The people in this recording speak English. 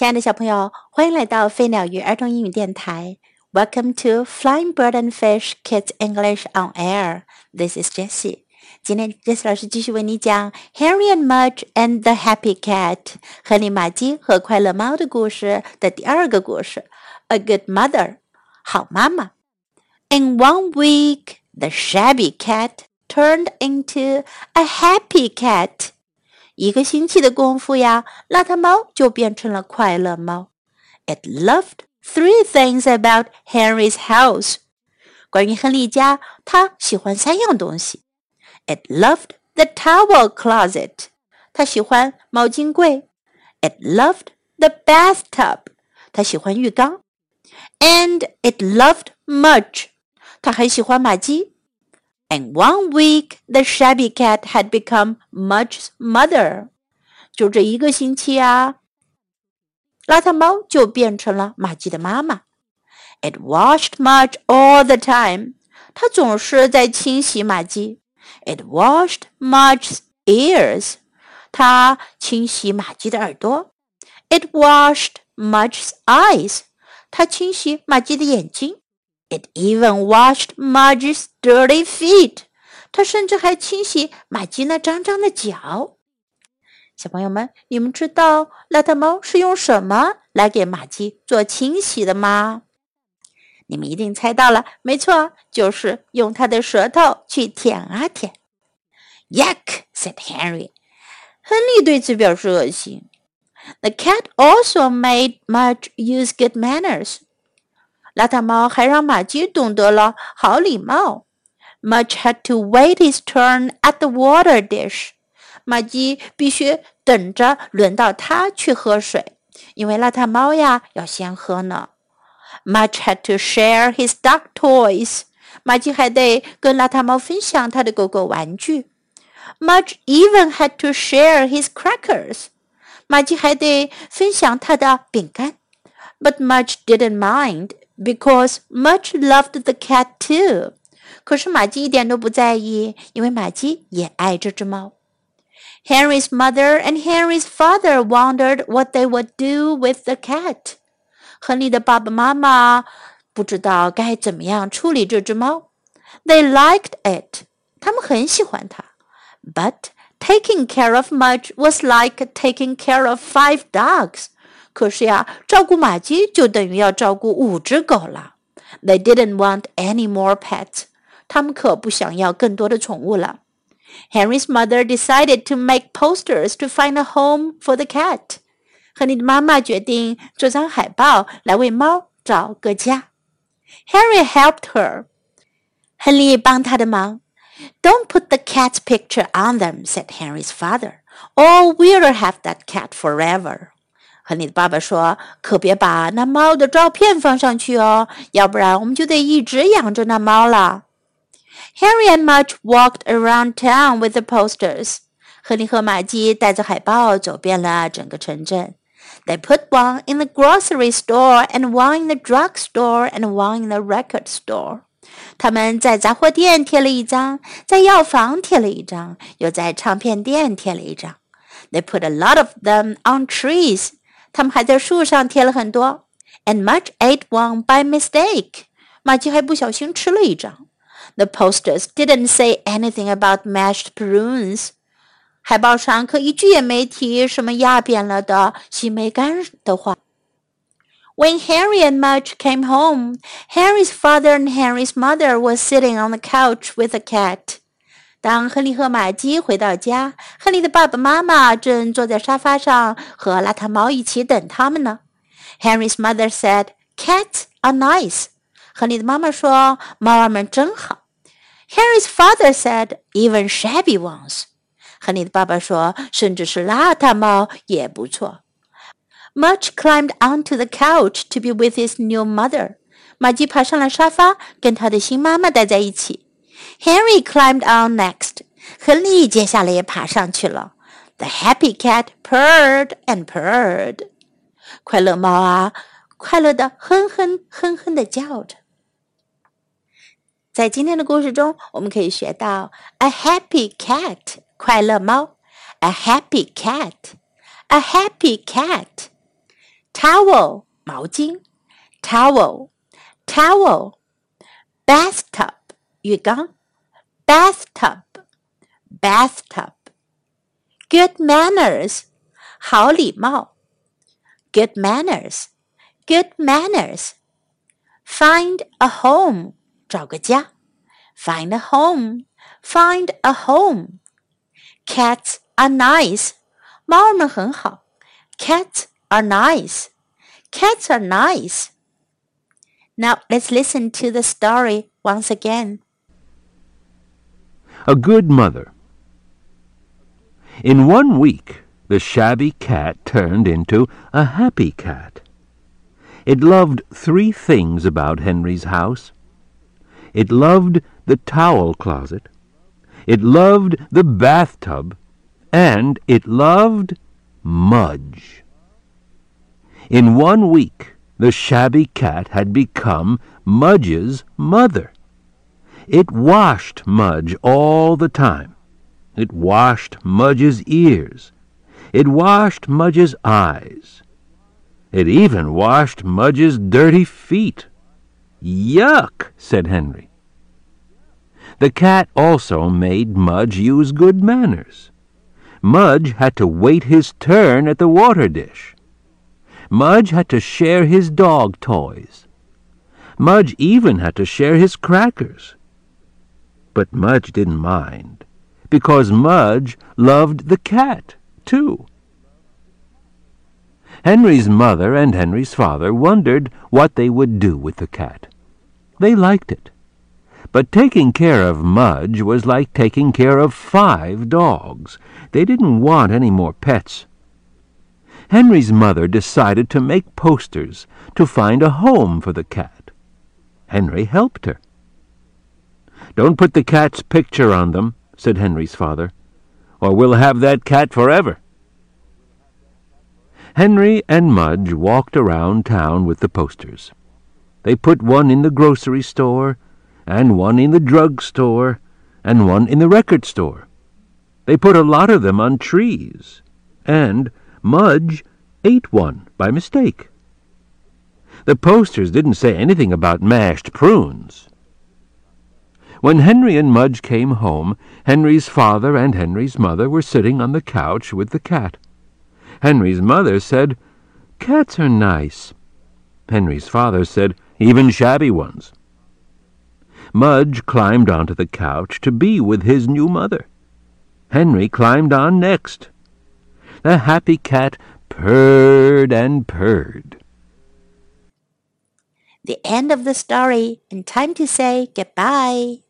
亲爱的小朋友，欢迎来到飞鸟鱼儿童英语电台。Welcome to Flying Bird and Fish Kids English on Air. This is Jessie. 今天 Jessie 老师继续为你讲《Henry and Mudge and the Happy Cat》亨利·马基和快乐猫的故事的第二个故事，《A Good Mother》好妈妈。In one week, the shabby cat turned into a happy cat. 一个星期的功夫呀，邋遢猫就变成了快乐猫。It loved three things about Henry's house。关于亨利家，它喜欢三样东西。It loved the towel closet。它喜欢毛巾柜。It loved the bathtub。它喜欢浴缸。And it loved Mudge。它还喜欢玛姬。And one week, the shabby cat had become Mudge's mother. 就这一个星期啊，邋遢猫就变成了玛姬的妈妈。It washed Mudge all the time. 它总是在清洗玛姬。It washed Mudge's ears. 它清洗玛姬的耳朵。It washed Mudge's eyes. 它清洗玛姬的眼睛。 it even washed Mudge's dirty feet. 它甚至还清洗玛吉那脏脏的脚。小朋友们，你们知道邋遢猫是用什么来给玛吉做清洗的吗？你们一定猜到了，没错，就是用它的舌头去舔啊舔。Yuck! said Henry. 亨利对此表示恶心。The cat also made Marge use good manners. 邋遢猫还让马驹懂得了好礼貌。Mudge had to wait his turn at the water dish。马驹必须等着轮到他去喝水，因为邋遢猫呀要先喝呢。Mudge had to share his dog toys。马驹还得跟邋遢猫分享他的狗狗玩具。Mudge even had to share his crackers。马吉还得分享他的饼干，but Mudge didn't mind because Mudge loved the cat too。可是玛姬一点都不在意，因为玛姬也爱这只猫。Henry's mother and Henry's father wondered what they would do with the cat。亨利的爸爸妈妈不知道该怎么样处理这只猫。They liked it，他们很喜欢它。But taking care of Mudge was like taking care of five dogs。可是呀，照顾玛姬就等于要照顾五只狗了。They didn't want any more pets。他们可不想要更多的宠物了。Henry's mother decided to make posters to find a home for the cat。亨利的妈妈决定做张海报来为猫找个家。Henry helped her。亨利帮他的忙。Don't put the cat's picture on them, said Henry's father, or we'll have that cat forever. 和你的爸爸说，可别把那猫的照片放上去哦，要不然我们就得一直养着那猫了。Henry and Mudge walked around town with the posters. 亨利和玛姬带着海报走遍了整个城镇。They put one in the grocery store and one in the drug store and one in the record store. 他们在杂货店贴了一张，在药房贴了一张，又在唱片店贴了一张。They put a lot of them on trees. 他们还在树上贴了很多。And Mudge ate one by mistake. 马奇还不小心吃了一张。The posters didn't say anything about mashed prunes. 海报上可一句也没提什么压扁了的西梅干的话。When Henry and Mudge came home, Henry's father and Henry's mother were sitting on the couch with a cat. 当亨利和玛姬回到家，亨利的爸爸妈妈正坐在沙发上和邋遢猫一起等他们呢。Henry's mother said, "Cats are nice." 亨利的妈妈说：“猫儿们真好。” Henry's father said, "Even shabby ones." 亨利的爸爸说：“甚至是邋遢猫也不错。” Much climbed onto the couch to be with his new mother. 玛姬爬上了沙发，跟他的新妈妈待在一起。Henry climbed on next. 亨利接下来也爬上去了。The happy cat purred and purred. 快乐猫啊，快乐的哼哼哼哼的叫着。在今天的故事中，我们可以学到 a happy cat 快乐猫，a happy cat，a happy cat。 towel 毛巾，towel towel bathtub 浴缸，bathtub bathtub good manners 好礼貌，good manners good manners find a home 找个家，find a home find a home cats are nice 猫儿们很好，cats are nice cats are nice now let's listen to the story once again. A Good Mother. In one week, the shabby cat turned into a happy cat. It loved three things about Henry's house. It loved the towel closet, it loved the bathtub, and it loved Mudge. In one week, the shabby cat had become Mudge's mother. It washed Mudge all the time. It washed Mudge's ears. It washed Mudge's eyes. It even washed Mudge's dirty feet. Yuck, said Henry. The cat also made Mudge use good manners. Mudge had to wait his turn at the water dish. Mudge had to share his dog toys. Mudge even had to share his crackers. But Mudge didn't mind, because Mudge loved the cat, too. Henry's mother and Henry's father wondered what they would do with the cat. They liked it. But taking care of Mudge was like taking care of five dogs. They didn't want any more pets. Henry's mother decided to make posters to find a home for the cat. Henry helped her. Don't put the cat's picture on them, said Henry's father, or we'll have that cat forever. Henry and Mudge walked around town with the posters. They put one in the grocery store, and one in the drug store, and one in the record store. They put a lot of them on trees, and Mudge ate one by mistake. The posters didn't say anything about mashed prunes. When Henry and Mudge came home, Henry's father and Henry's mother were sitting on the couch with the cat. Henry's mother said, Cats are nice. Henry's father said, Even shabby ones. Mudge climbed onto the couch to be with his new mother. Henry climbed on next. The happy cat purred and purred. The end of the story, and time to say goodbye.